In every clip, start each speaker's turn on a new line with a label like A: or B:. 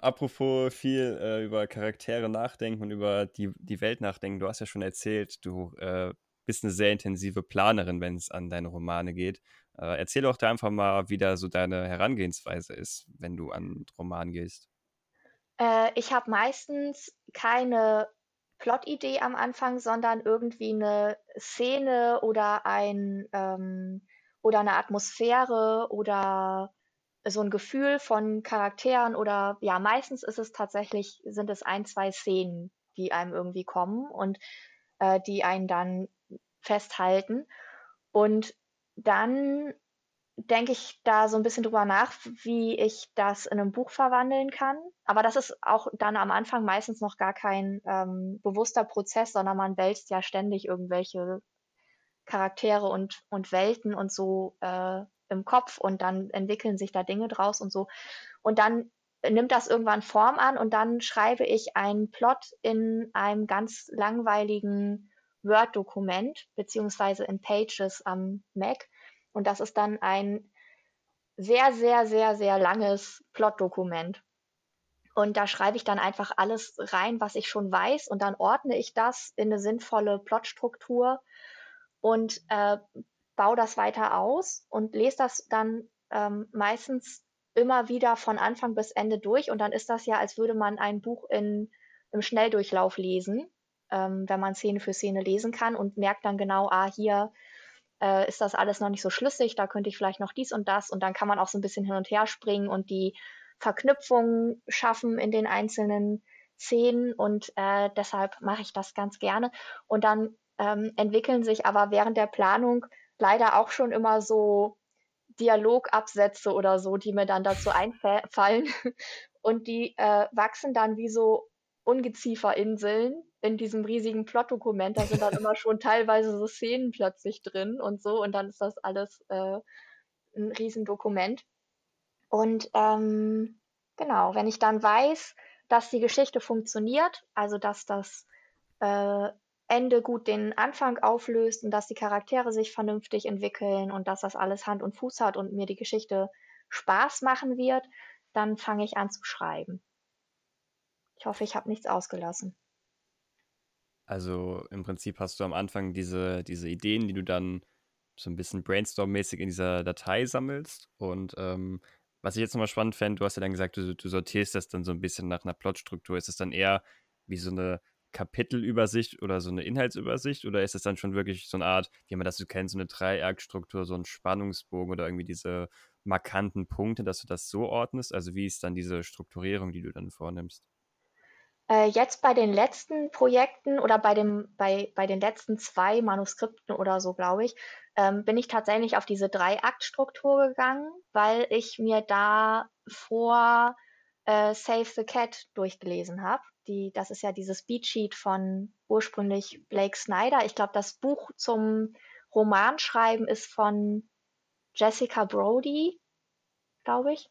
A: Apropos viel äh, über Charaktere nachdenken und über die, die Welt nachdenken. Du hast ja schon erzählt, du äh, bist eine sehr intensive Planerin, wenn es an deine Romane geht. Äh, erzähl doch da einfach mal, wie da so deine Herangehensweise ist, wenn du an Roman gehst.
B: Äh, ich habe meistens keine Plotidee am Anfang, sondern irgendwie eine Szene oder ein ähm, oder eine Atmosphäre oder so ein Gefühl von Charakteren oder ja, meistens ist es tatsächlich sind es ein, zwei Szenen, die einem irgendwie kommen und, äh, die einen dann festhalten. Und dann denke ich da so ein bisschen drüber nach, wie ich das in einem Buch verwandeln kann. Aber das ist auch dann am Anfang meistens noch gar kein, ähm, bewusster Prozess, sondern man wälzt ja ständig irgendwelche Charaktere und und Welten und so, äh, im Kopf und dann entwickeln sich da Dinge draus und so. Und dann nimmt das irgendwann Form an und dann schreibe ich einen Plot in einem ganz langweiligen Word-Dokument beziehungsweise in Pages am Mac. Und das ist dann ein sehr, sehr, sehr, sehr langes Plot-Dokument. Und da schreibe ich dann einfach alles rein, was ich schon weiß, und dann ordne ich das in eine sinnvolle Plotstruktur und äh, baue das weiter aus und lese das dann ähm, meistens immer wieder von Anfang bis Ende durch. Und dann ist das ja, als würde man ein Buch in, im Schnelldurchlauf lesen, ähm, wenn man Szene für Szene lesen kann und merkt dann genau, ah, hier äh, ist das alles noch nicht so schlüssig, da könnte ich vielleicht noch dies und das. Und dann kann man auch so ein bisschen hin und her springen und die Verknüpfungen schaffen in den einzelnen Szenen. Und äh, deshalb mache ich das ganz gerne. Und dann ähm, entwickeln sich aber während der Planung leider auch schon immer so Dialogabsätze oder so, die mir dann dazu einfallen. Und die äh, wachsen dann wie so Ungezieferinseln in diesem riesigen Plotdokument. Da sind dann immer schon teilweise so Szenen plötzlich drin und so. Und dann ist das alles äh, ein Riesendokument. Und ähm, genau, wenn ich dann weiß, dass die Geschichte funktioniert, also dass das äh, Ende gut den Anfang auflöst und dass die Charaktere sich vernünftig entwickeln und dass das alles Hand und Fuß hat und mir die Geschichte Spaß machen wird, dann fange ich an zu schreiben. Ich hoffe, ich habe nichts ausgelassen.
A: Also im Prinzip hast du am Anfang diese, diese Ideen, die du dann so ein bisschen brainstorm-mäßig in dieser Datei sammelst. Und ähm, was ich jetzt nochmal spannend fände, du hast ja dann gesagt, du, du sortierst das dann so ein bisschen nach einer Plotstruktur. Ist es dann eher wie so eine Kapitelübersicht oder so eine Inhaltsübersicht oder ist es dann schon wirklich so eine Art, wie man das so kennt, so eine Dreieckstruktur, so ein Spannungsbogen oder irgendwie diese markanten Punkte, dass du das so ordnest? Also wie ist dann diese Strukturierung, die du dann vornimmst?
B: Äh, jetzt bei den letzten Projekten oder bei dem bei bei den letzten zwei Manuskripten oder so, glaube ich, ähm, bin ich tatsächlich auf diese Drei-Akt-Struktur gegangen, weil ich mir da vor äh, Save the Cat durchgelesen habe die, das ist ja dieses Beatsheet von ursprünglich Blake Snyder. Ich glaube, das Buch zum Romanschreiben ist von Jessica Brody, glaube ich.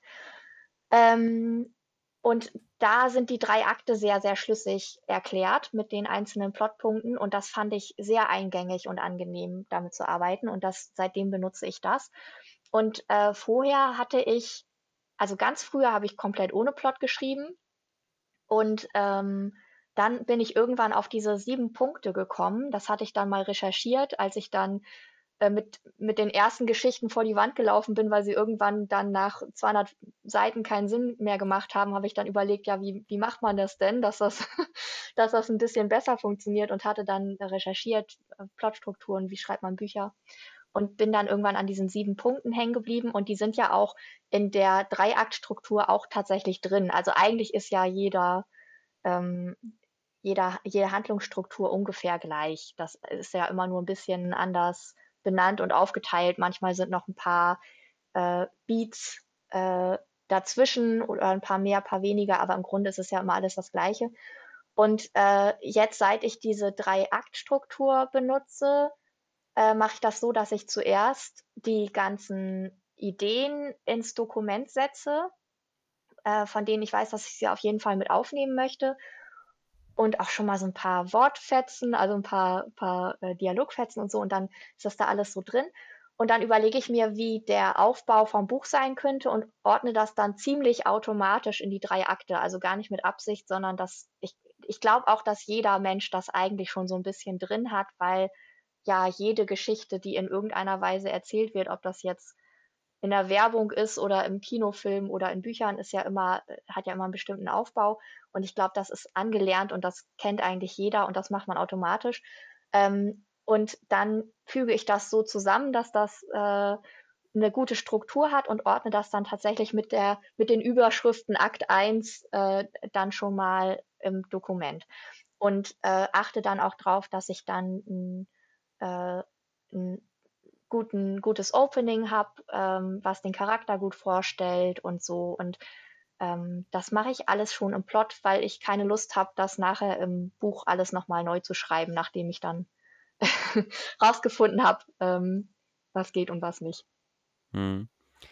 B: Ähm, und da sind die drei Akte sehr, sehr schlüssig erklärt mit den einzelnen Plotpunkten. Und das fand ich sehr eingängig und angenehm, damit zu arbeiten. Und das, seitdem benutze ich das. Und äh, vorher hatte ich, also ganz früher habe ich komplett ohne Plot geschrieben. Und ähm, dann bin ich irgendwann auf diese sieben Punkte gekommen. Das hatte ich dann mal recherchiert, als ich dann äh, mit, mit den ersten Geschichten vor die Wand gelaufen bin, weil sie irgendwann dann nach 200 Seiten keinen Sinn mehr gemacht haben, habe ich dann überlegt, ja, wie, wie macht man das denn, dass das, dass das ein bisschen besser funktioniert und hatte dann recherchiert, äh, Plotstrukturen, wie schreibt man Bücher und bin dann irgendwann an diesen sieben Punkten hängen geblieben und die sind ja auch in der Dreiaktstruktur auch tatsächlich drin. Also eigentlich ist ja jeder, ähm, jeder, jede Handlungsstruktur ungefähr gleich. Das ist ja immer nur ein bisschen anders benannt und aufgeteilt. Manchmal sind noch ein paar äh, Beats äh, dazwischen oder ein paar mehr, ein paar weniger, aber im Grunde ist es ja immer alles das Gleiche. Und äh, jetzt, seit ich diese Drei-Akt-Struktur benutze, äh, mache ich das so, dass ich zuerst die ganzen Ideen ins Dokument setze, äh, von denen ich weiß, dass ich sie auf jeden Fall mit aufnehmen möchte. Und auch schon mal so ein paar Wortfetzen, also ein paar, paar äh, Dialogfetzen und so. Und dann ist das da alles so drin. und dann überlege ich mir, wie der Aufbau vom Buch sein könnte und ordne das dann ziemlich automatisch in die drei Akte. Also gar nicht mit Absicht, sondern dass ich, ich glaube auch, dass jeder Mensch das eigentlich schon so ein bisschen drin hat, weil ja jede Geschichte, die in irgendeiner Weise erzählt wird, ob das jetzt in der Werbung ist oder im Kinofilm oder in Büchern, ist ja immer, hat ja immer einen bestimmten Aufbau. Und ich glaube, das ist angelernt und das kennt eigentlich jeder und das macht man automatisch. Ähm, und dann füge ich das so zusammen, dass das äh, eine gute Struktur hat und ordne das dann tatsächlich mit der mit den Überschriften Akt 1 äh, dann schon mal im Dokument und äh, achte dann auch darauf, dass ich dann ein, äh, ein guten, gutes Opening habe, ähm, was den Charakter gut vorstellt und so. Und ähm, das mache ich alles schon im Plot, weil ich keine Lust habe, das nachher im Buch alles nochmal neu zu schreiben, nachdem ich dann rausgefunden habe, ähm, was geht und was nicht.
A: Hm.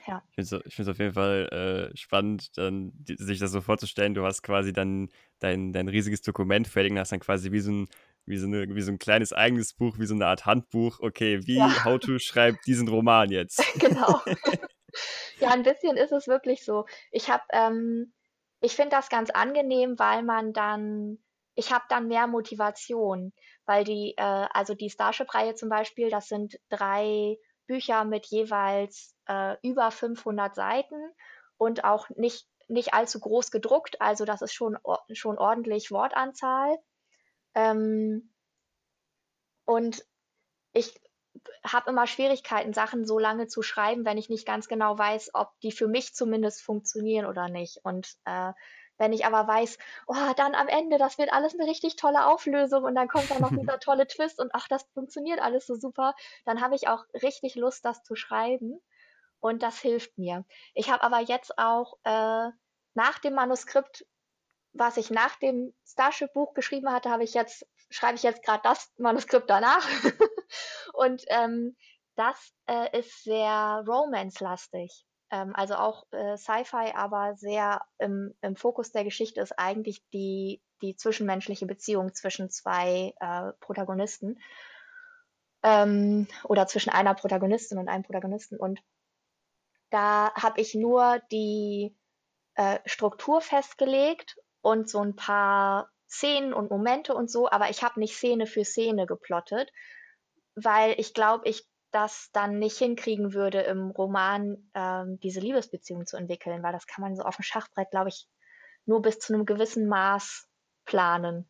A: Ja. Ich finde es auf jeden Fall äh, spannend, dann, die, sich das so vorzustellen. Du hast quasi dann dein, dein riesiges Dokument fertig und hast dann quasi wie so, ein, wie, so eine, wie so ein kleines eigenes Buch, wie so eine Art Handbuch. Okay, wie ja. How to schreibt diesen Roman jetzt?
B: genau. ja, ein bisschen ist es wirklich so. Ich habe, ähm, ich finde das ganz angenehm, weil man dann ich habe dann mehr Motivation, weil die, äh, also die Starship-Reihe zum Beispiel, das sind drei Bücher mit jeweils äh, über 500 Seiten und auch nicht, nicht allzu groß gedruckt, also das ist schon, schon ordentlich Wortanzahl. Ähm, und ich habe immer Schwierigkeiten, Sachen so lange zu schreiben, wenn ich nicht ganz genau weiß, ob die für mich zumindest funktionieren oder nicht. Und äh, wenn ich aber weiß, oh, dann am Ende, das wird alles eine richtig tolle Auflösung und dann kommt da noch dieser tolle Twist und ach, das funktioniert alles so super, dann habe ich auch richtig Lust, das zu schreiben und das hilft mir. Ich habe aber jetzt auch äh, nach dem Manuskript, was ich nach dem Starship-Buch geschrieben hatte, habe ich jetzt schreibe ich jetzt gerade das Manuskript danach und ähm, das äh, ist sehr romance-lastig. Ähm, also auch äh, Sci-Fi, aber sehr im, im Fokus der Geschichte ist eigentlich die, die zwischenmenschliche Beziehung zwischen zwei äh, Protagonisten ähm, oder zwischen einer Protagonistin und einem Protagonisten. Und da habe ich nur die äh, Struktur festgelegt und so ein paar Szenen und Momente und so, aber ich habe nicht Szene für Szene geplottet, weil ich glaube, ich das dann nicht hinkriegen würde, im Roman ähm, diese Liebesbeziehung zu entwickeln, weil das kann man so auf dem Schachbrett, glaube ich, nur bis zu einem gewissen Maß planen.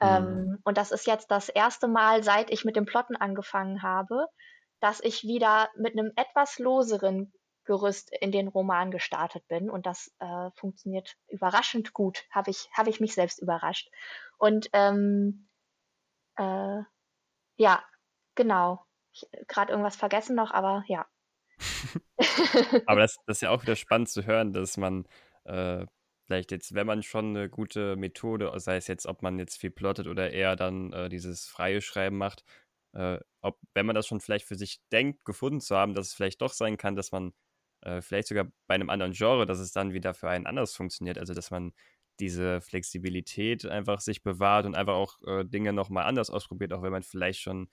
B: Mhm. Ähm, und das ist jetzt das erste Mal, seit ich mit dem Plotten angefangen habe, dass ich wieder mit einem etwas loseren Gerüst in den Roman gestartet bin. Und das äh, funktioniert überraschend gut, habe ich, hab ich mich selbst überrascht. Und ähm, äh, ja, genau gerade irgendwas vergessen noch, aber ja.
A: aber das, das, ist ja auch wieder spannend zu hören, dass man äh, vielleicht jetzt, wenn man schon eine gute Methode, sei es jetzt, ob man jetzt viel plottet oder eher dann äh, dieses freie Schreiben macht, äh, ob, wenn man das schon vielleicht für sich denkt, gefunden zu haben, dass es vielleicht doch sein kann, dass man äh, vielleicht sogar bei einem anderen Genre, dass es dann wieder für einen anders funktioniert. Also, dass man diese Flexibilität einfach sich bewahrt und einfach auch äh, Dinge nochmal anders ausprobiert, auch wenn man vielleicht schon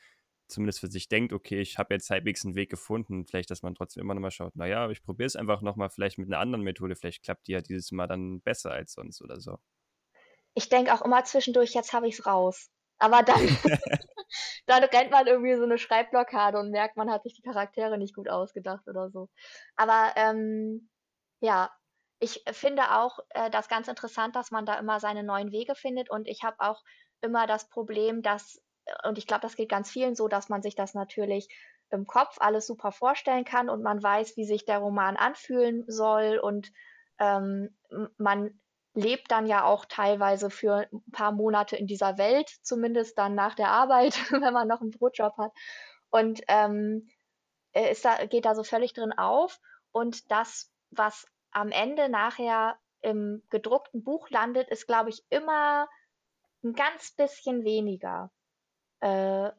A: zumindest für sich denkt, okay, ich habe jetzt halbwegs einen Weg gefunden, vielleicht, dass man trotzdem immer nochmal schaut, naja, ich probiere es einfach nochmal vielleicht mit einer anderen Methode, vielleicht klappt die ja dieses Mal dann besser als sonst oder so.
B: Ich denke auch immer zwischendurch, jetzt habe ich es raus. Aber dann, dann rennt man irgendwie so eine Schreibblockade und merkt, man hat sich die Charaktere nicht gut ausgedacht oder so. Aber ähm, ja, ich finde auch äh, das ganz interessant, dass man da immer seine neuen Wege findet und ich habe auch immer das Problem, dass und ich glaube, das geht ganz vielen so, dass man sich das natürlich im Kopf alles super vorstellen kann und man weiß, wie sich der Roman anfühlen soll und ähm, man lebt dann ja auch teilweise für ein paar Monate in dieser Welt, zumindest dann nach der Arbeit, wenn man noch einen Brotjob hat. Und ähm, ist da, geht da so völlig drin auf. Und das, was am Ende nachher im gedruckten Buch landet, ist, glaube ich, immer ein ganz bisschen weniger. Äh,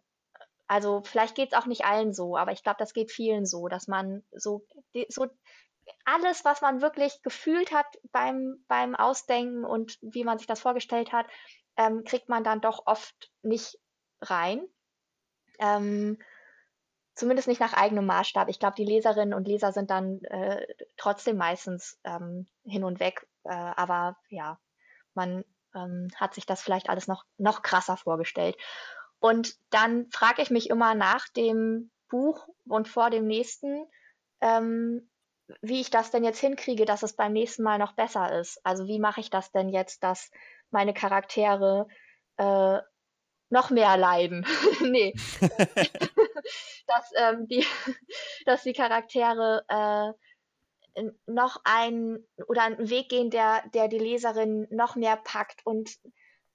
B: also vielleicht geht es auch nicht allen so, aber ich glaube, das geht vielen so, dass man so, so alles, was man wirklich gefühlt hat beim, beim Ausdenken und wie man sich das vorgestellt hat, ähm, kriegt man dann doch oft nicht rein. Ähm, zumindest nicht nach eigenem Maßstab. Ich glaube, die Leserinnen und Leser sind dann äh, trotzdem meistens ähm, hin und weg. Äh, aber ja, man ähm, hat sich das vielleicht alles noch, noch krasser vorgestellt. Und dann frage ich mich immer nach dem Buch und vor dem nächsten, ähm, wie ich das denn jetzt hinkriege, dass es beim nächsten Mal noch besser ist. Also wie mache ich das denn jetzt, dass meine Charaktere äh, noch mehr leiden? nee. dass, ähm, die, dass die Charaktere äh, noch ein oder einen Weg gehen, der, der die Leserin noch mehr packt und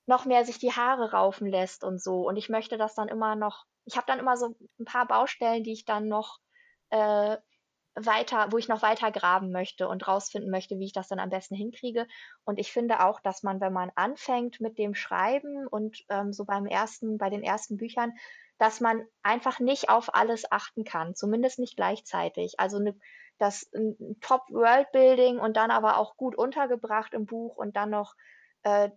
B: noch mehr sich die Haare raufen lässt und so. Und ich möchte das dann immer noch, ich habe dann immer so ein paar Baustellen, die ich dann noch äh, weiter, wo ich noch weiter graben möchte und rausfinden möchte, wie ich das dann am besten hinkriege. Und ich finde auch, dass man, wenn man anfängt mit dem Schreiben und ähm, so beim ersten, bei den ersten Büchern, dass man einfach nicht auf alles achten kann, zumindest nicht gleichzeitig. Also eine, das Top Worldbuilding und dann aber auch gut untergebracht im Buch und dann noch äh,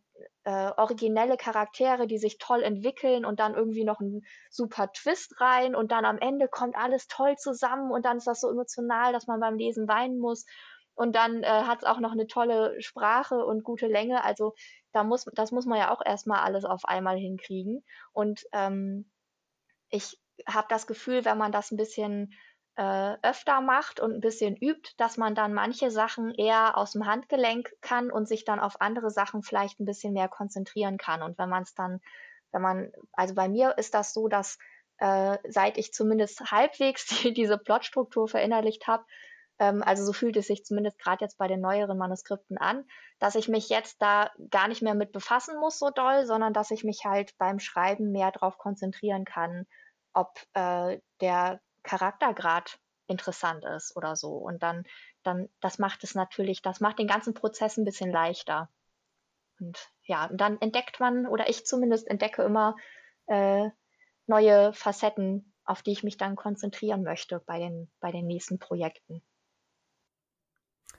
B: äh, originelle Charaktere, die sich toll entwickeln und dann irgendwie noch ein super Twist rein und dann am Ende kommt alles toll zusammen und dann ist das so emotional, dass man beim Lesen weinen muss. Und dann äh, hat es auch noch eine tolle Sprache und gute Länge. Also da muss, das muss man ja auch erstmal alles auf einmal hinkriegen. Und ähm, ich habe das Gefühl, wenn man das ein bisschen äh, öfter macht und ein bisschen übt, dass man dann manche Sachen eher aus dem Handgelenk kann und sich dann auf andere Sachen vielleicht ein bisschen mehr konzentrieren kann. Und wenn man es dann, wenn man, also bei mir ist das so, dass äh, seit ich zumindest halbwegs die, diese Plotstruktur verinnerlicht habe, ähm, also so fühlt es sich zumindest gerade jetzt bei den neueren Manuskripten an, dass ich mich jetzt da gar nicht mehr mit befassen muss so doll, sondern dass ich mich halt beim Schreiben mehr darauf konzentrieren kann, ob äh, der Charaktergrad interessant ist oder so. Und dann, dann, das macht es natürlich, das macht den ganzen Prozess ein bisschen leichter. Und ja, und dann entdeckt man, oder ich zumindest entdecke immer äh, neue Facetten, auf die ich mich dann konzentrieren möchte bei den, bei den nächsten Projekten.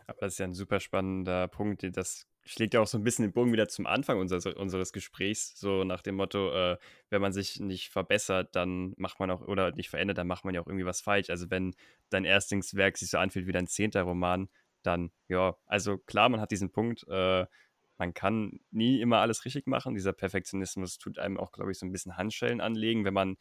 A: Aber das ist ja ein super spannender Punkt. Das schlägt ja auch so ein bisschen den Bogen wieder zum Anfang unseres, unseres Gesprächs, so nach dem Motto, äh, wenn man sich nicht verbessert, dann macht man auch, oder nicht verändert, dann macht man ja auch irgendwie was falsch. Also wenn dein Erstlingswerk sich so anfühlt wie dein zehnter Roman, dann, ja, also klar, man hat diesen Punkt, äh, man kann nie immer alles richtig machen. Dieser Perfektionismus tut einem auch, glaube ich, so ein bisschen Handschellen anlegen, wenn man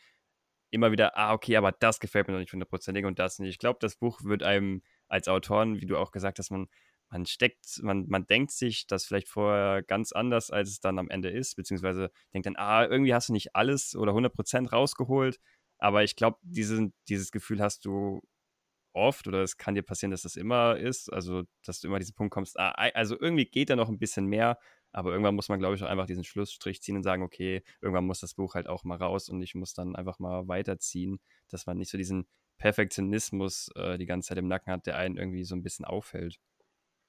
A: immer wieder, ah, okay, aber das gefällt mir noch nicht hundertprozentig und das nicht. Ich glaube, das Buch wird einem als Autoren, wie du auch gesagt hast, man man steckt, man, man denkt sich das vielleicht vorher ganz anders, als es dann am Ende ist, beziehungsweise denkt dann, ah, irgendwie hast du nicht alles oder 100% rausgeholt, aber ich glaube, diese, dieses Gefühl hast du oft oder es kann dir passieren, dass das immer ist, also dass du immer diesen Punkt kommst, ah, also irgendwie geht da noch ein bisschen mehr, aber irgendwann muss man, glaube ich, auch einfach diesen Schlussstrich ziehen und sagen, okay, irgendwann muss das Buch halt auch mal raus und ich muss dann einfach mal weiterziehen, dass man nicht so diesen Perfektionismus äh, die ganze Zeit im Nacken hat, der einen irgendwie so ein bisschen auffällt.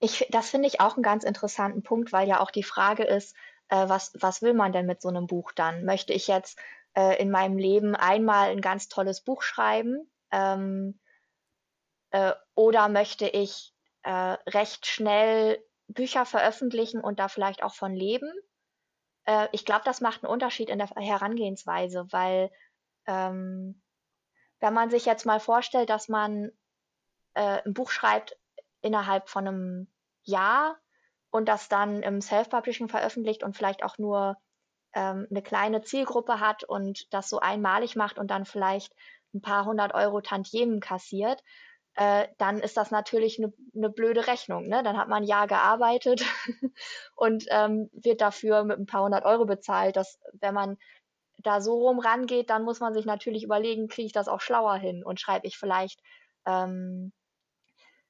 B: Ich, das finde ich auch einen ganz interessanten Punkt, weil ja auch die Frage ist, äh, was, was will man denn mit so einem Buch dann? Möchte ich jetzt äh, in meinem Leben einmal ein ganz tolles Buch schreiben? Ähm, äh, oder möchte ich äh, recht schnell Bücher veröffentlichen und da vielleicht auch von leben? Äh, ich glaube, das macht einen Unterschied in der Herangehensweise, weil ähm, wenn man sich jetzt mal vorstellt, dass man äh, ein Buch schreibt innerhalb von einem Jahr und das dann im Self-Publishing veröffentlicht und vielleicht auch nur ähm, eine kleine Zielgruppe hat und das so einmalig macht und dann vielleicht ein paar hundert Euro Tantiemen kassiert, äh, dann ist das natürlich eine, eine blöde Rechnung. Ne? Dann hat man Jahr gearbeitet und ähm, wird dafür mit ein paar hundert Euro bezahlt. Dass, wenn man da so rum rangeht, dann muss man sich natürlich überlegen, kriege ich das auch schlauer hin und schreibe ich vielleicht ähm,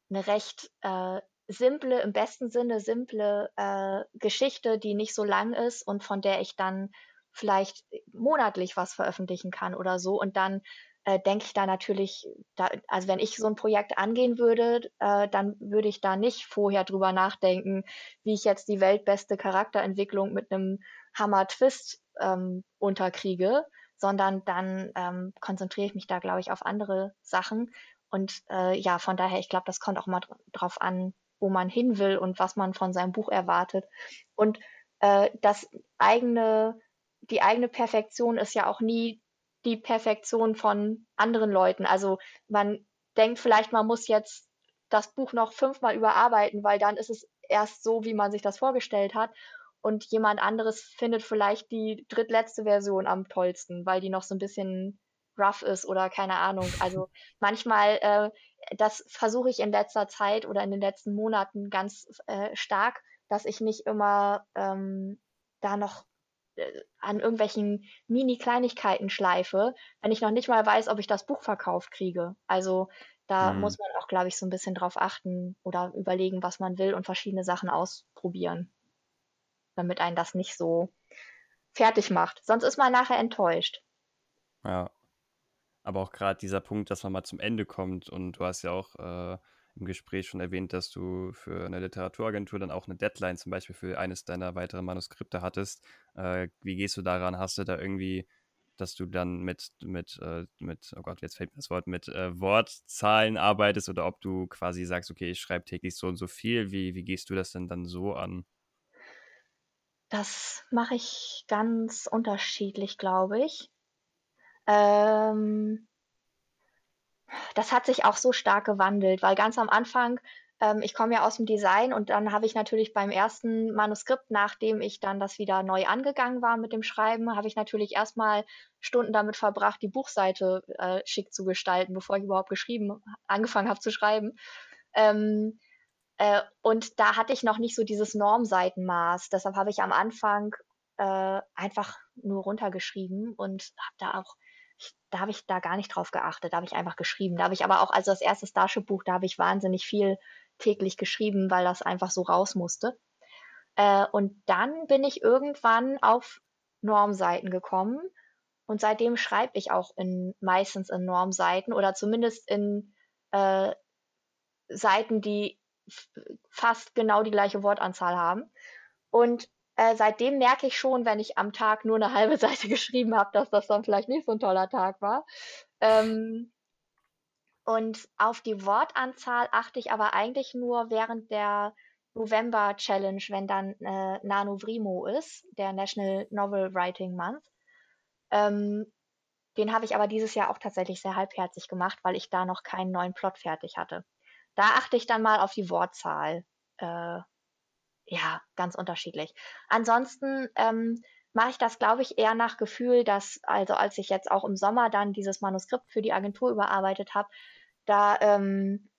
B: eine recht äh, simple, im besten Sinne simple äh, Geschichte, die nicht so lang ist und von der ich dann vielleicht monatlich was veröffentlichen kann oder so. Und dann äh, denke ich da natürlich, da, also wenn ich so ein Projekt angehen würde, äh, dann würde ich da nicht vorher drüber nachdenken, wie ich jetzt die weltbeste Charakterentwicklung mit einem Hammer-Twist ähm, unterkriege, sondern dann ähm, konzentriere ich mich da, glaube ich, auf andere Sachen und äh, ja, von daher, ich glaube, das kommt auch mal drauf an, wo man hin will und was man von seinem Buch erwartet. Und äh, das eigene, die eigene Perfektion ist ja auch nie die Perfektion von anderen Leuten. Also man denkt vielleicht, man muss jetzt das Buch noch fünfmal überarbeiten, weil dann ist es erst so, wie man sich das vorgestellt hat. Und jemand anderes findet vielleicht die drittletzte Version am tollsten, weil die noch so ein bisschen rough ist oder keine Ahnung. Also manchmal, äh, das versuche ich in letzter Zeit oder in den letzten Monaten ganz äh, stark, dass ich nicht immer ähm, da noch äh, an irgendwelchen Mini-Kleinigkeiten schleife, wenn ich noch nicht mal weiß, ob ich das Buch verkauft kriege. Also da mhm. muss man auch, glaube ich, so ein bisschen drauf achten oder überlegen, was man will und verschiedene Sachen ausprobieren, damit einen das nicht so fertig macht. Sonst ist man nachher enttäuscht.
A: Ja. Aber auch gerade dieser Punkt, dass man mal zum Ende kommt und du hast ja auch äh, im Gespräch schon erwähnt, dass du für eine Literaturagentur dann auch eine Deadline zum Beispiel für eines deiner weiteren Manuskripte hattest. Äh, wie gehst du daran? Hast du da irgendwie, dass du dann mit, mit, äh, mit oh Gott, jetzt fällt mir das Wort, mit äh, Wortzahlen arbeitest oder ob du quasi sagst, okay, ich schreibe täglich so und so viel. Wie, wie gehst du das denn dann so an?
B: Das mache ich ganz unterschiedlich, glaube ich. Ähm, das hat sich auch so stark gewandelt, weil ganz am Anfang, ähm, ich komme ja aus dem Design und dann habe ich natürlich beim ersten Manuskript, nachdem ich dann das wieder neu angegangen war mit dem Schreiben, habe ich natürlich erstmal Stunden damit verbracht, die Buchseite äh, schick zu gestalten, bevor ich überhaupt geschrieben, angefangen habe zu schreiben. Ähm, äh, und da hatte ich noch nicht so dieses Normseitenmaß. Deshalb habe ich am Anfang äh, einfach nur runtergeschrieben und habe da auch da habe ich da gar nicht drauf geachtet, da habe ich einfach geschrieben. Da habe ich aber auch, also das erste Starship-Buch, da habe ich wahnsinnig viel täglich geschrieben, weil das einfach so raus musste. Äh, und dann bin ich irgendwann auf Normseiten gekommen und seitdem schreibe ich auch in meistens in Normseiten oder zumindest in äh, Seiten, die fast genau die gleiche Wortanzahl haben. Und äh, seitdem merke ich schon, wenn ich am Tag nur eine halbe Seite geschrieben habe, dass das dann vielleicht nicht so ein toller Tag war. Ähm, und auf die Wortanzahl achte ich aber eigentlich nur während der November Challenge, wenn dann äh, Nanovrimo ist, der National Novel Writing Month. Ähm, den habe ich aber dieses Jahr auch tatsächlich sehr halbherzig gemacht, weil ich da noch keinen neuen Plot fertig hatte. Da achte ich dann mal auf die Wortzahl. Äh, ja, ganz unterschiedlich. Ansonsten ähm, mache ich das, glaube ich, eher nach Gefühl, dass, also als ich jetzt auch im Sommer dann dieses Manuskript für die Agentur überarbeitet habe, da ähm,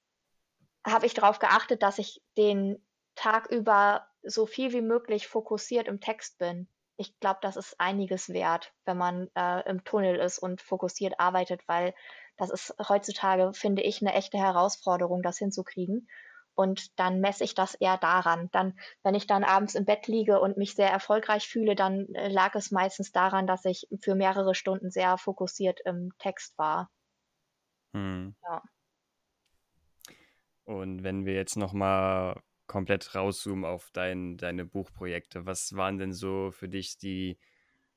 B: habe ich darauf geachtet, dass ich den Tag über so viel wie möglich fokussiert im Text bin. Ich glaube, das ist einiges wert, wenn man äh, im Tunnel ist und fokussiert arbeitet, weil das ist heutzutage, finde ich, eine echte Herausforderung, das hinzukriegen. Und dann messe ich das eher daran. Dann, wenn ich dann abends im Bett liege und mich sehr erfolgreich fühle, dann äh, lag es meistens daran, dass ich für mehrere Stunden sehr fokussiert im Text war. Hm. Ja.
A: Und wenn wir jetzt nochmal komplett rauszoomen auf dein, deine Buchprojekte, was waren denn so für dich die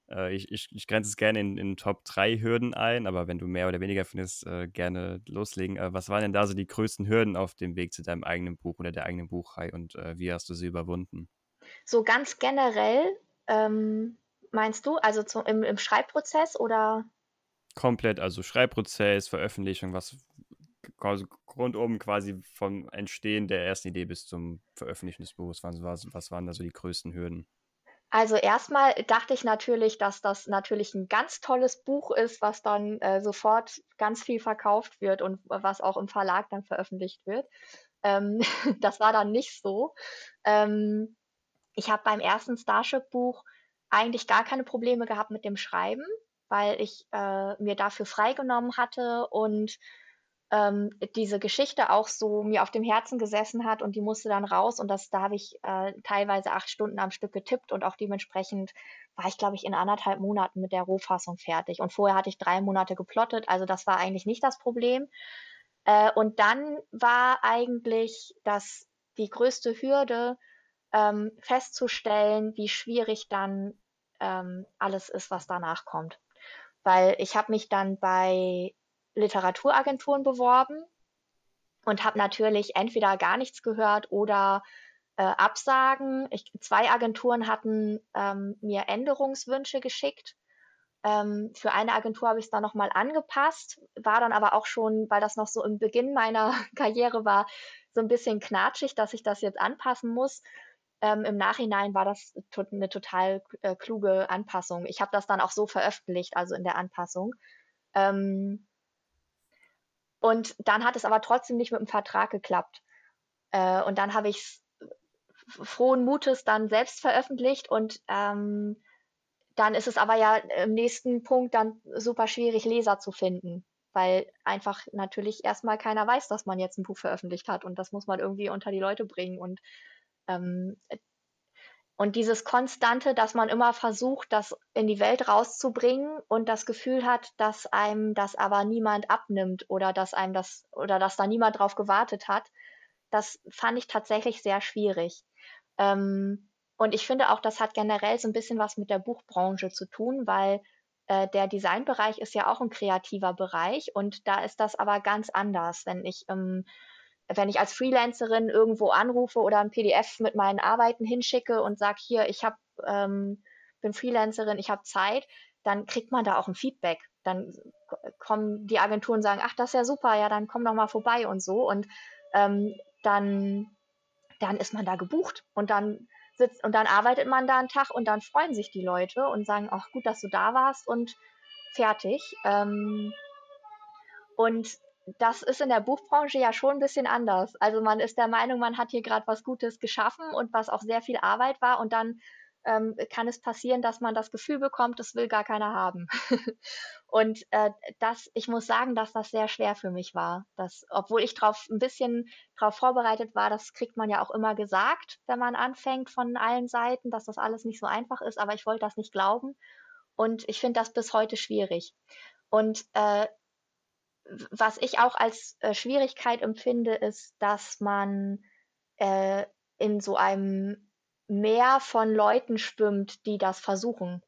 A: ich, ich, ich grenze es gerne in, in Top 3 Hürden ein, aber wenn du mehr oder weniger findest, äh, gerne loslegen. Äh, was waren denn da so die größten Hürden auf dem Weg zu deinem eigenen Buch oder der eigenen Buchreihe und äh, wie hast du sie überwunden?
B: So ganz generell, ähm, meinst du, also zu, im, im Schreibprozess oder?
A: Komplett, also Schreibprozess, Veröffentlichung, was rundum quasi vom Entstehen der ersten Idee bis zum Veröffentlichen des Buches, was, was, was waren da so die größten Hürden?
B: Also erstmal dachte ich natürlich, dass das natürlich ein ganz tolles Buch ist, was dann äh, sofort ganz viel verkauft wird und was auch im Verlag dann veröffentlicht wird. Ähm, das war dann nicht so. Ähm, ich habe beim ersten Starship-Buch eigentlich gar keine Probleme gehabt mit dem Schreiben, weil ich äh, mir dafür freigenommen hatte und ähm, diese Geschichte auch so mir auf dem Herzen gesessen hat und die musste dann raus und das, da habe ich äh, teilweise acht Stunden am Stück getippt und auch dementsprechend war ich, glaube ich, in anderthalb Monaten mit der Rohfassung fertig. Und vorher hatte ich drei Monate geplottet, also das war eigentlich nicht das Problem. Äh, und dann war eigentlich das die größte Hürde, ähm, festzustellen, wie schwierig dann ähm, alles ist, was danach kommt. Weil ich habe mich dann bei Literaturagenturen beworben und habe natürlich entweder gar nichts gehört oder äh, Absagen. Ich, zwei Agenturen hatten ähm, mir Änderungswünsche geschickt. Ähm, für eine Agentur habe ich es dann nochmal angepasst, war dann aber auch schon, weil das noch so im Beginn meiner Karriere war, so ein bisschen knatschig, dass ich das jetzt anpassen muss. Ähm, Im Nachhinein war das to eine total äh, kluge Anpassung. Ich habe das dann auch so veröffentlicht, also in der Anpassung. Ähm, und dann hat es aber trotzdem nicht mit dem Vertrag geklappt. Äh, und dann habe ich es frohen Mutes dann selbst veröffentlicht und ähm, dann ist es aber ja im nächsten Punkt dann super schwierig, Leser zu finden, weil einfach natürlich erstmal keiner weiß, dass man jetzt ein Buch veröffentlicht hat und das muss man irgendwie unter die Leute bringen und ähm, und dieses Konstante, dass man immer versucht, das in die Welt rauszubringen und das Gefühl hat, dass einem das aber niemand abnimmt oder dass einem das oder dass da niemand drauf gewartet hat, das fand ich tatsächlich sehr schwierig. Ähm, und ich finde auch, das hat generell so ein bisschen was mit der Buchbranche zu tun, weil äh, der Designbereich ist ja auch ein kreativer Bereich und da ist das aber ganz anders. Wenn ich ähm, wenn ich als Freelancerin irgendwo anrufe oder ein PDF mit meinen Arbeiten hinschicke und sage, hier, ich hab, ähm, bin Freelancerin, ich habe Zeit, dann kriegt man da auch ein Feedback. Dann kommen die Agenturen und sagen, ach, das ist ja super, ja, dann komm doch mal vorbei und so. Und ähm, dann, dann ist man da gebucht und dann sitzt und dann arbeitet man da einen Tag und dann freuen sich die Leute und sagen, ach gut, dass du da warst und fertig. Ähm, und das ist in der Buchbranche ja schon ein bisschen anders. Also man ist der Meinung, man hat hier gerade was Gutes geschaffen und was auch sehr viel Arbeit war und dann ähm, kann es passieren, dass man das Gefühl bekommt, das will gar keiner haben. und äh, das, ich muss sagen, dass das sehr schwer für mich war. Dass, obwohl ich drauf ein bisschen darauf vorbereitet war, das kriegt man ja auch immer gesagt, wenn man anfängt von allen Seiten, dass das alles nicht so einfach ist, aber ich wollte das nicht glauben. Und ich finde das bis heute schwierig. Und äh, was ich auch als äh, Schwierigkeit empfinde, ist, dass man äh, in so einem Meer von Leuten schwimmt, die das versuchen.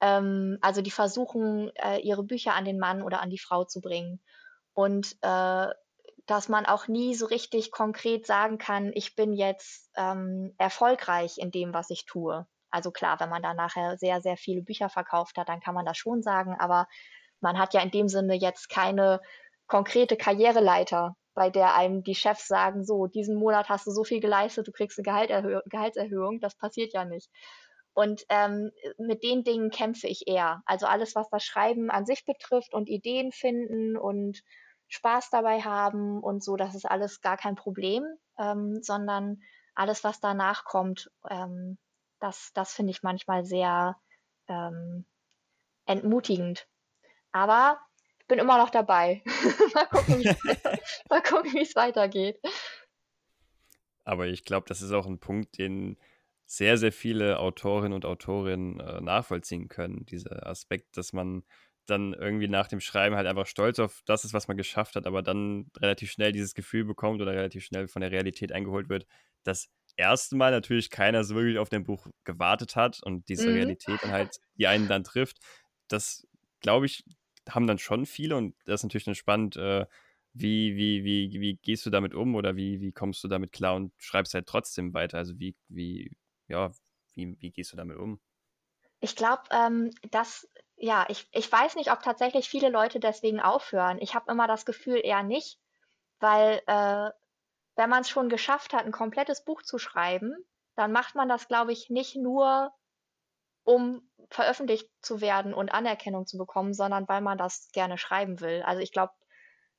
B: Ähm, also die versuchen, äh, ihre Bücher an den Mann oder an die Frau zu bringen. Und äh, dass man auch nie so richtig konkret sagen kann, ich bin jetzt ähm, erfolgreich in dem, was ich tue. Also klar, wenn man da nachher sehr, sehr viele Bücher verkauft hat, dann kann man das schon sagen, aber man hat ja in dem Sinne jetzt keine konkrete Karriereleiter, bei der einem die Chefs sagen, so, diesen Monat hast du so viel geleistet, du kriegst eine Gehalterhö Gehaltserhöhung. Das passiert ja nicht. Und ähm, mit den Dingen kämpfe ich eher. Also alles, was das Schreiben an sich betrifft und Ideen finden und Spaß dabei haben und so, das ist alles gar kein Problem, ähm, sondern alles, was danach kommt, ähm, das, das finde ich manchmal sehr ähm, entmutigend. Aber ich bin immer noch dabei. mal gucken, wie es weitergeht.
A: Aber ich glaube, das ist auch ein Punkt, den sehr, sehr viele Autorinnen und Autorinnen äh, nachvollziehen können. Dieser Aspekt, dass man dann irgendwie nach dem Schreiben halt einfach stolz auf das ist, was man geschafft hat, aber dann relativ schnell dieses Gefühl bekommt oder relativ schnell von der Realität eingeholt wird, das erste Mal natürlich keiner so wirklich auf dem Buch gewartet hat und diese mhm. Realität dann halt, die einen dann trifft, das glaube ich, haben dann schon viele und das ist natürlich dann spannend, äh, wie, wie, wie, wie gehst du damit um oder wie, wie kommst du damit klar und schreibst halt trotzdem weiter? Also wie, wie, ja, wie, wie gehst du damit um?
B: Ich glaube, ähm, dass, ja, ich, ich weiß nicht, ob tatsächlich viele Leute deswegen aufhören. Ich habe immer das Gefühl eher nicht, weil äh, wenn man es schon geschafft hat, ein komplettes Buch zu schreiben, dann macht man das, glaube ich, nicht nur, um veröffentlicht zu werden und Anerkennung zu bekommen, sondern weil man das gerne schreiben will. Also ich glaube,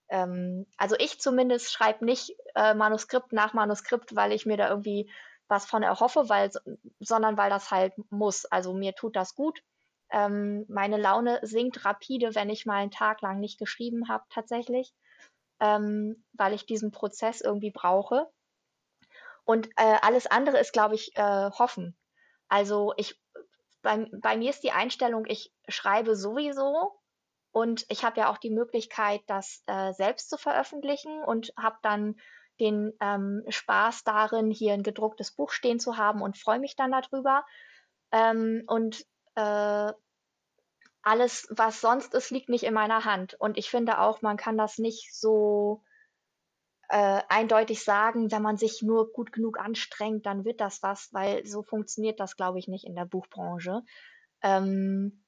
B: ähm, also ich zumindest schreibe nicht äh, Manuskript nach Manuskript, weil ich mir da irgendwie was von erhoffe, weil, sondern weil das halt muss. Also mir tut das gut. Ähm, meine Laune sinkt rapide, wenn ich mal einen Tag lang nicht geschrieben habe, tatsächlich, ähm, weil ich diesen Prozess irgendwie brauche. Und äh, alles andere ist, glaube ich, äh, hoffen. Also ich bei, bei mir ist die Einstellung, ich schreibe sowieso und ich habe ja auch die Möglichkeit, das äh, selbst zu veröffentlichen und habe dann den ähm, Spaß darin, hier ein gedrucktes Buch stehen zu haben und freue mich dann darüber. Ähm, und äh, alles, was sonst ist, liegt nicht in meiner Hand. Und ich finde auch, man kann das nicht so äh, eindeutig sagen, wenn man sich nur gut genug anstrengt, dann wird das was, weil so funktioniert das, glaube ich, nicht in der Buchbranche. Ähm,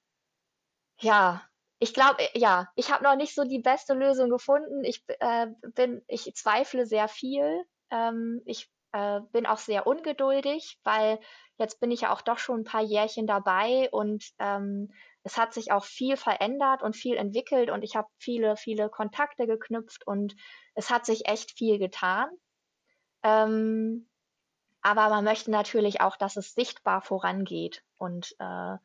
B: Ja, ich glaube, äh, ja, ich habe noch nicht so die beste Lösung gefunden. Ich äh, bin, ich zweifle sehr viel. Ähm, ich äh, bin auch sehr ungeduldig, weil jetzt bin ich ja auch doch schon ein paar Jährchen dabei und ähm, es hat sich auch viel verändert und viel entwickelt und ich habe viele, viele Kontakte geknüpft und es hat sich echt viel getan. Ähm, aber man möchte natürlich auch, dass es sichtbar vorangeht. Und äh,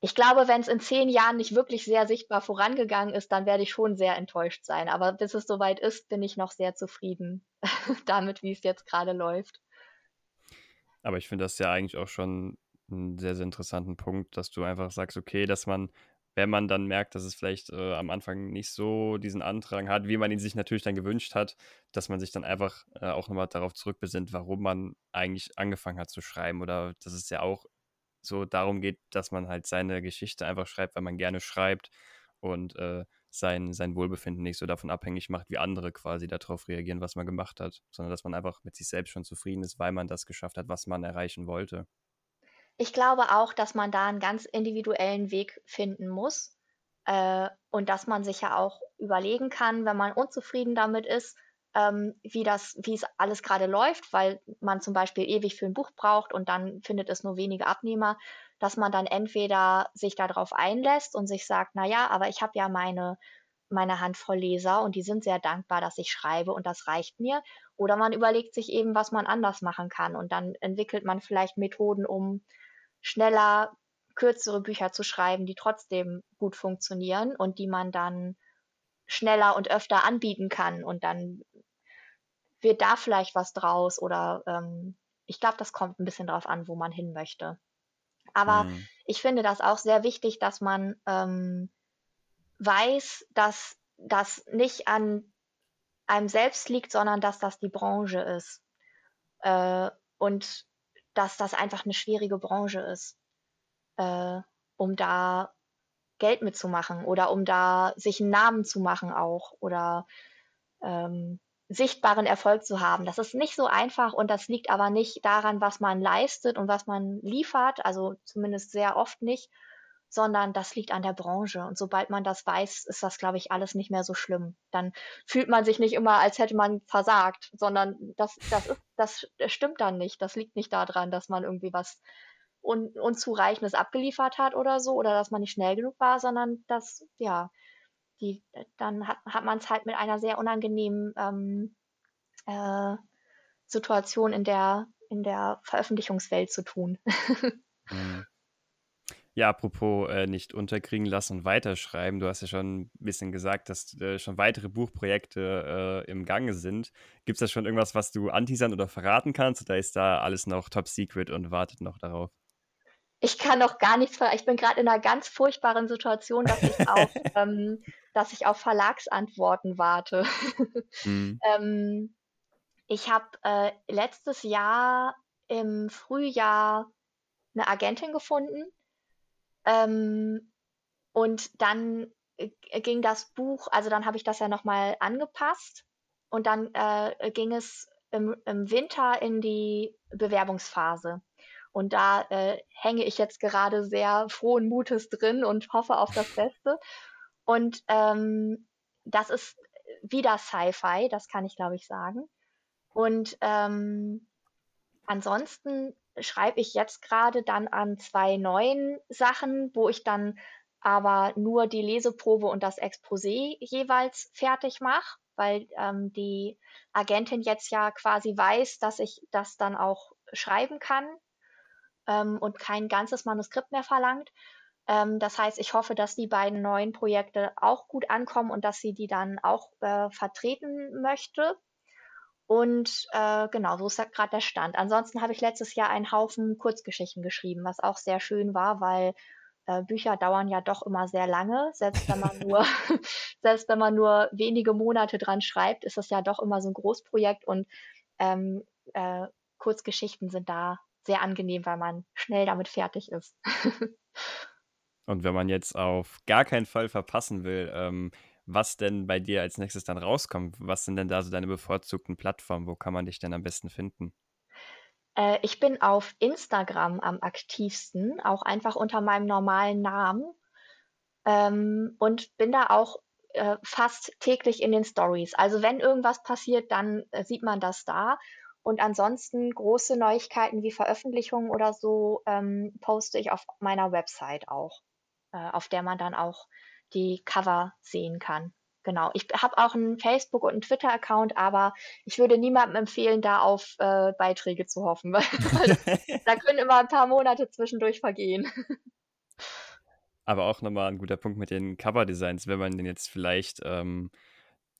B: ich glaube, wenn es in zehn Jahren nicht wirklich sehr sichtbar vorangegangen ist, dann werde ich schon sehr enttäuscht sein. Aber bis es soweit ist, bin ich noch sehr zufrieden damit, wie es jetzt gerade läuft.
A: Aber ich finde das ja eigentlich auch schon einen sehr, sehr interessanten Punkt, dass du einfach sagst, okay, dass man wenn man dann merkt, dass es vielleicht äh, am Anfang nicht so diesen Antrag hat, wie man ihn sich natürlich dann gewünscht hat, dass man sich dann einfach äh, auch nochmal darauf zurückbesinnt, warum man eigentlich angefangen hat zu schreiben oder dass es ja auch so darum geht, dass man halt seine Geschichte einfach schreibt, weil man gerne schreibt und äh, sein, sein Wohlbefinden nicht so davon abhängig macht, wie andere quasi darauf reagieren, was man gemacht hat, sondern dass man einfach mit sich selbst schon zufrieden ist, weil man das geschafft hat, was man erreichen wollte.
B: Ich glaube auch, dass man da einen ganz individuellen Weg finden muss, äh, und dass man sich ja auch überlegen kann, wenn man unzufrieden damit ist, ähm, wie das wie es alles gerade läuft, weil man zum Beispiel ewig für ein Buch braucht und dann findet es nur wenige Abnehmer, dass man dann entweder sich darauf einlässt und sich sagt: „Na ja, aber ich habe ja meine meine Handvoll Leser und die sind sehr dankbar, dass ich schreibe und das reicht mir.“ Oder man überlegt sich eben, was man anders machen kann und dann entwickelt man vielleicht Methoden, um schneller kürzere Bücher zu schreiben, die trotzdem gut funktionieren und die man dann schneller und öfter anbieten kann und dann wird da vielleicht was draus oder ähm, ich glaube, das kommt ein bisschen drauf an, wo man hin möchte. Aber mhm. ich finde das auch sehr wichtig, dass man ähm, weiß, dass das nicht an einem selbst liegt, sondern dass das die Branche ist. Äh, und dass das einfach eine schwierige Branche ist, äh, um da Geld mitzumachen oder um da sich einen Namen zu machen auch oder ähm, sichtbaren Erfolg zu haben. Das ist nicht so einfach und das liegt aber nicht daran, was man leistet und was man liefert, also zumindest sehr oft nicht, sondern das liegt an der Branche. Und sobald man das weiß, ist das, glaube ich, alles nicht mehr so schlimm. Dann fühlt man sich nicht immer, als hätte man versagt, sondern das, das, ist, das stimmt dann nicht. Das liegt nicht daran, dass man irgendwie was un, Unzureichendes abgeliefert hat oder so, oder dass man nicht schnell genug war, sondern dass, ja, die, dann hat, hat man es halt mit einer sehr unangenehmen ähm, äh, Situation in der, in der Veröffentlichungswelt zu tun.
A: mhm. Ja, apropos äh, nicht unterkriegen lassen und weiterschreiben. Du hast ja schon ein bisschen gesagt, dass äh, schon weitere Buchprojekte äh, im Gange sind. Gibt es da schon irgendwas, was du anteasern oder verraten kannst? Oder ist da alles noch top secret und wartet noch darauf?
B: Ich kann noch gar nichts verraten. Ich bin gerade in einer ganz furchtbaren Situation, dass ich auf, ähm, dass ich auf Verlagsantworten warte. mhm. ähm, ich habe äh, letztes Jahr im Frühjahr eine Agentin gefunden ähm, und dann äh, ging das Buch, also dann habe ich das ja nochmal angepasst und dann äh, ging es im, im, Winter in die Bewerbungsphase. Und da äh, hänge ich jetzt gerade sehr frohen Mutes drin und hoffe auf das Beste. Und ähm, das ist wieder Sci-Fi, das kann ich glaube ich sagen. Und ähm, ansonsten schreibe ich jetzt gerade dann an zwei neuen Sachen, wo ich dann aber nur die Leseprobe und das Exposé jeweils fertig mache, weil ähm, die Agentin jetzt ja quasi weiß, dass ich das dann auch schreiben kann ähm, und kein ganzes Manuskript mehr verlangt. Ähm, das heißt, ich hoffe, dass die beiden neuen Projekte auch gut ankommen und dass sie die dann auch äh, vertreten möchte. Und äh, genau, so ist gerade der Stand. Ansonsten habe ich letztes Jahr einen Haufen Kurzgeschichten geschrieben, was auch sehr schön war, weil äh, Bücher dauern ja doch immer sehr lange. Selbst wenn man nur, selbst wenn man nur wenige Monate dran schreibt, ist das ja doch immer so ein Großprojekt und ähm, äh, Kurzgeschichten sind da sehr angenehm, weil man schnell damit fertig ist.
A: und wenn man jetzt auf gar keinen Fall verpassen will, ähm, was denn bei dir als nächstes dann rauskommt. Was sind denn da so deine bevorzugten Plattformen? Wo kann man dich denn am besten finden?
B: Äh, ich bin auf Instagram am aktivsten, auch einfach unter meinem normalen Namen. ähm, und bin da auch äh, fast täglich in den Stories. Also wenn irgendwas passiert, dann äh, sieht man das da. Und ansonsten große Neuigkeiten wie Veröffentlichungen oder so ähm, poste ich auf meiner Website auch, äh, auf der man dann auch die Cover sehen kann. Genau. Ich habe auch einen Facebook- und einen Twitter-Account, aber ich würde niemandem empfehlen, da auf äh, Beiträge zu hoffen, weil, da können immer ein paar Monate zwischendurch vergehen.
A: Aber auch nochmal ein guter Punkt mit den Cover-Designs, wenn man denn jetzt vielleicht ähm,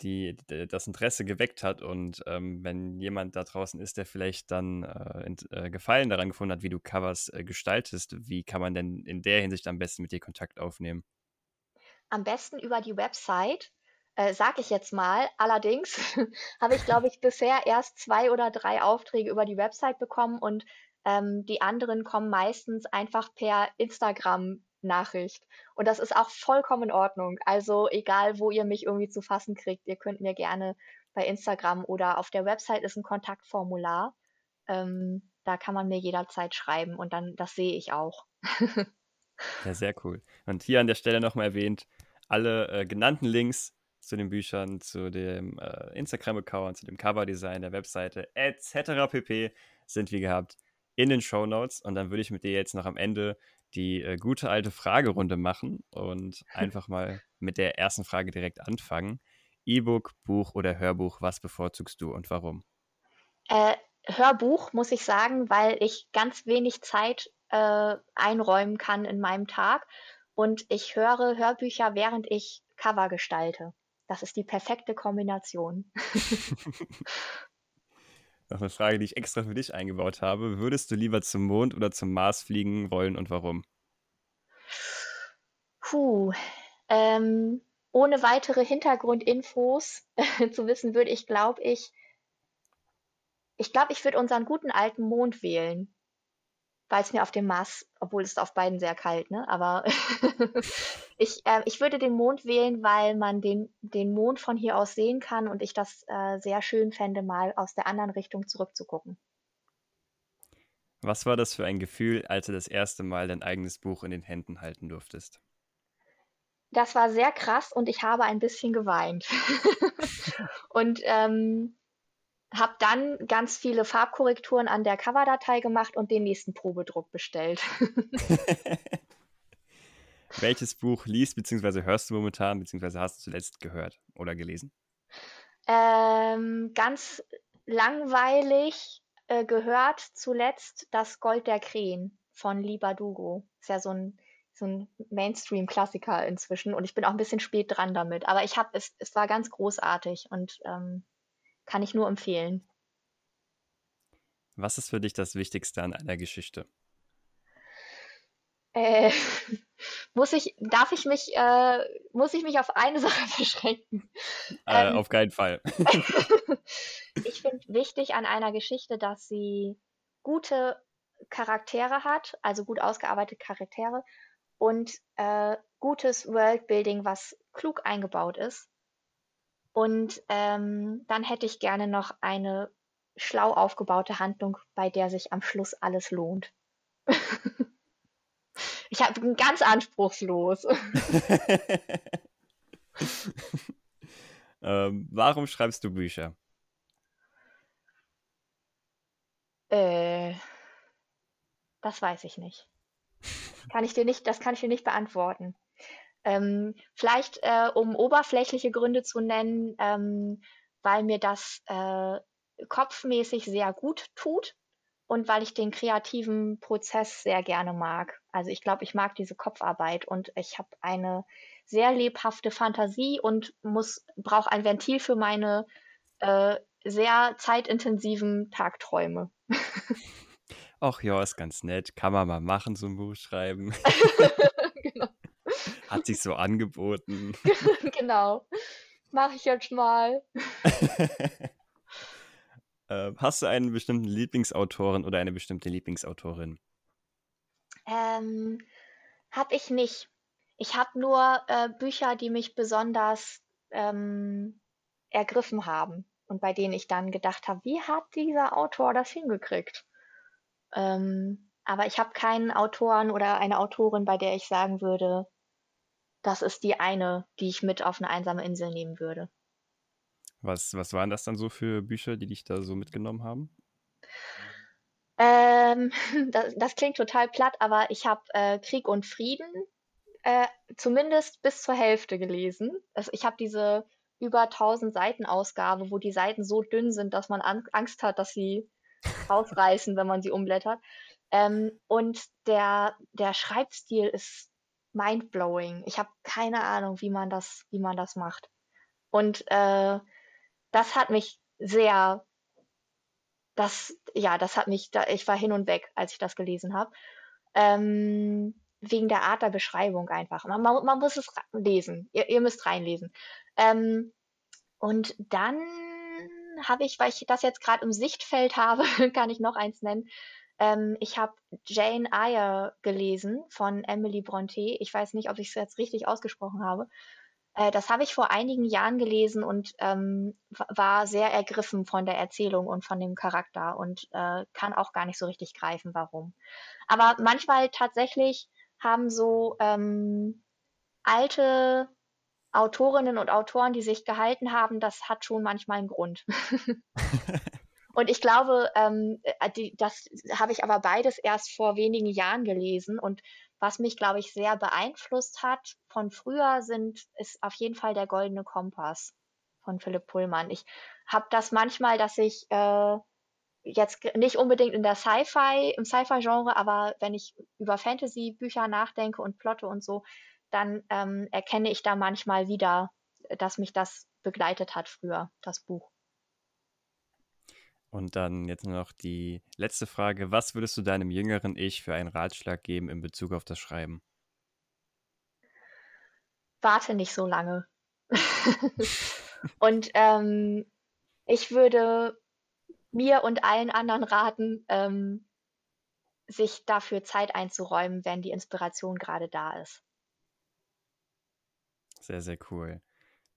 A: die, das Interesse geweckt hat und ähm, wenn jemand da draußen ist, der vielleicht dann äh, in, äh, Gefallen daran gefunden hat, wie du Covers äh, gestaltest, wie kann man denn in der Hinsicht am besten mit dir Kontakt aufnehmen?
B: Am besten über die Website äh, sag ich jetzt mal. Allerdings habe ich, glaube ich, bisher erst zwei oder drei Aufträge über die Website bekommen und ähm, die anderen kommen meistens einfach per Instagram-Nachricht. Und das ist auch vollkommen in Ordnung. Also egal, wo ihr mich irgendwie zu fassen kriegt, ihr könnt mir gerne bei Instagram oder auf der Website ist ein Kontaktformular. Ähm, da kann man mir jederzeit schreiben und dann das sehe ich auch.
A: ja, sehr cool. Und hier an der Stelle nochmal erwähnt, alle äh, genannten Links zu den Büchern, zu dem äh, Instagram-Account, zu dem Coverdesign der Webseite etc. pp. sind wie gehabt in den Show Notes. Und dann würde ich mit dir jetzt noch am Ende die äh, gute alte Fragerunde machen und einfach mal mit der ersten Frage direkt anfangen. E-Book, Buch oder Hörbuch, was bevorzugst du und warum?
B: Äh, Hörbuch, muss ich sagen, weil ich ganz wenig Zeit äh, einräumen kann in meinem Tag. Und ich höre Hörbücher, während ich Cover gestalte. Das ist die perfekte Kombination.
A: Noch eine Frage, die ich extra für dich eingebaut habe. Würdest du lieber zum Mond oder zum Mars fliegen wollen und warum?
B: Puh, ähm, ohne weitere Hintergrundinfos zu wissen, würde ich, glaube ich, ich glaube, ich würde unseren guten alten Mond wählen weil es mir auf dem Mars, obwohl es auf beiden sehr kalt, ne? Aber ich, äh, ich würde den Mond wählen, weil man den, den Mond von hier aus sehen kann und ich das äh, sehr schön fände, mal aus der anderen Richtung zurückzugucken.
A: Was war das für ein Gefühl, als du das erste Mal dein eigenes Buch in den Händen halten durftest?
B: Das war sehr krass und ich habe ein bisschen geweint. und ähm, habe dann ganz viele Farbkorrekturen an der Coverdatei gemacht und den nächsten Probedruck bestellt.
A: Welches Buch liest bzw. hörst du momentan bzw. hast du zuletzt gehört oder gelesen?
B: Ähm, ganz langweilig äh, gehört zuletzt Das Gold der Krähen von Liba Dugo. Ist ja so ein, so ein Mainstream-Klassiker inzwischen und ich bin auch ein bisschen spät dran damit. Aber ich habe es, es war ganz großartig und ähm, kann ich nur empfehlen.
A: Was ist für dich das Wichtigste an einer Geschichte?
B: Äh, muss ich, darf ich mich, äh, muss ich mich auf eine Sache beschränken?
A: Äh, ähm, auf keinen Fall.
B: ich finde wichtig an einer Geschichte, dass sie gute Charaktere hat, also gut ausgearbeitete Charaktere und äh, gutes Worldbuilding, was klug eingebaut ist. Und ähm, dann hätte ich gerne noch eine schlau aufgebaute Handlung, bei der sich am Schluss alles lohnt. ich bin ganz anspruchslos.
A: ähm, warum schreibst du Bücher?
B: Äh, das weiß ich nicht. Kann ich dir nicht, das kann ich dir nicht beantworten. Ähm, vielleicht, äh, um oberflächliche Gründe zu nennen, ähm, weil mir das äh, kopfmäßig sehr gut tut und weil ich den kreativen Prozess sehr gerne mag. Also ich glaube, ich mag diese Kopfarbeit und ich habe eine sehr lebhafte Fantasie und muss brauche ein Ventil für meine äh, sehr zeitintensiven Tagträume.
A: Ach ja, ist ganz nett. Kann man mal machen, so ein Buch schreiben. Hat sich so angeboten.
B: genau. Mache ich jetzt mal.
A: äh, hast du einen bestimmten Lieblingsautoren oder eine bestimmte Lieblingsautorin?
B: Ähm, hab ich nicht. Ich habe nur äh, Bücher, die mich besonders ähm, ergriffen haben und bei denen ich dann gedacht habe, wie hat dieser Autor das hingekriegt? Ähm, aber ich habe keinen Autoren oder eine Autorin, bei der ich sagen würde, das ist die eine, die ich mit auf eine einsame Insel nehmen würde.
A: Was, was waren das dann so für Bücher, die dich da so mitgenommen haben?
B: Ähm, das, das klingt total platt, aber ich habe äh, Krieg und Frieden äh, zumindest bis zur Hälfte gelesen. Also ich habe diese über 1000 Seiten Ausgabe, wo die Seiten so dünn sind, dass man an Angst hat, dass sie rausreißen, wenn man sie umblättert. Ähm, und der, der Schreibstil ist mindblowing. Ich habe keine Ahnung, wie man das, wie man das macht. Und äh, das hat mich sehr, das, ja, das hat mich, da, ich war hin und weg, als ich das gelesen habe. Ähm, wegen der Art der Beschreibung einfach. Man, man, man muss es lesen. Ihr, ihr müsst reinlesen. Ähm, und dann habe ich, weil ich das jetzt gerade im Sichtfeld habe, kann ich noch eins nennen. Ähm, ich habe Jane Eyre gelesen von Emily Bronte. Ich weiß nicht, ob ich es jetzt richtig ausgesprochen habe. Äh, das habe ich vor einigen Jahren gelesen und ähm, war sehr ergriffen von der Erzählung und von dem Charakter und äh, kann auch gar nicht so richtig greifen, warum. Aber manchmal tatsächlich haben so ähm, alte Autorinnen und Autoren, die sich gehalten haben, das hat schon manchmal einen Grund. und ich glaube, ähm, äh, die, das habe ich aber beides erst vor wenigen Jahren gelesen und was mich, glaube ich, sehr beeinflusst hat von früher sind, ist auf jeden Fall der Goldene Kompass von Philipp Pullmann. Ich habe das manchmal, dass ich äh, jetzt nicht unbedingt in der Sci-Fi, im Sci-Fi-Genre, aber wenn ich über Fantasy-Bücher nachdenke und plotte und so, dann ähm, erkenne ich da manchmal wieder, dass mich das begleitet hat früher, das Buch.
A: Und dann jetzt noch die letzte Frage. Was würdest du deinem jüngeren Ich für einen Ratschlag geben in Bezug auf das Schreiben?
B: Warte nicht so lange. und ähm, ich würde mir und allen anderen raten, ähm, sich dafür Zeit einzuräumen, wenn die Inspiration gerade da ist.
A: Sehr, sehr cool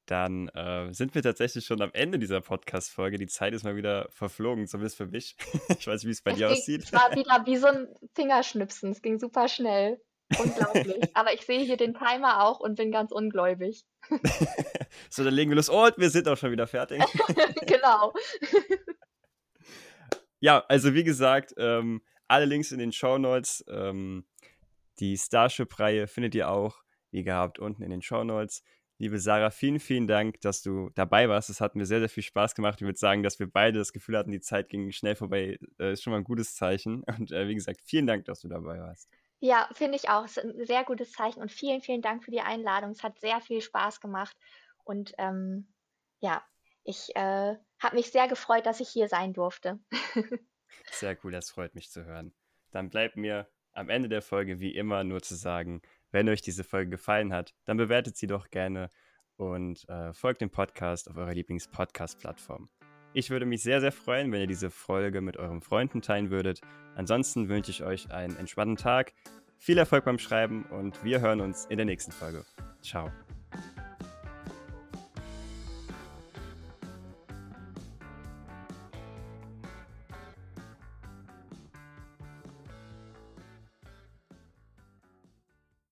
A: dann äh, sind wir tatsächlich schon am Ende dieser Podcast-Folge. Die Zeit ist mal wieder verflogen, zumindest für mich. ich weiß nicht, wie es bei dir aussieht.
B: Es war wieder wie so ein Fingerschnipsen. Es ging super schnell. Unglaublich. Aber ich sehe hier den Timer auch und bin ganz ungläubig.
A: so, dann legen wir los. Und wir sind auch schon wieder fertig.
B: genau.
A: ja, also wie gesagt, ähm, alle Links in den Show Notes. Ähm, die Starship-Reihe findet ihr auch, wie gehabt, unten in den Show Notes. Liebe Sarah, vielen, vielen Dank, dass du dabei warst. Es hat mir sehr, sehr viel Spaß gemacht. Ich würde sagen, dass wir beide das Gefühl hatten, die Zeit ging schnell vorbei. Äh, ist schon mal ein gutes Zeichen. Und äh, wie gesagt, vielen Dank, dass du dabei warst.
B: Ja, finde ich auch. Es ist ein sehr gutes Zeichen und vielen, vielen Dank für die Einladung. Es hat sehr viel Spaß gemacht. Und ähm, ja, ich äh, habe mich sehr gefreut, dass ich hier sein durfte.
A: sehr cool, das freut mich zu hören. Dann bleibt mir am Ende der Folge wie immer nur zu sagen, wenn euch diese Folge gefallen hat, dann bewertet sie doch gerne und äh, folgt dem Podcast auf eurer Lieblings-Podcast-Plattform. Ich würde mich sehr, sehr freuen, wenn ihr diese Folge mit euren Freunden teilen würdet. Ansonsten wünsche ich euch einen entspannten Tag, viel Erfolg beim Schreiben und wir hören uns in der nächsten Folge. Ciao.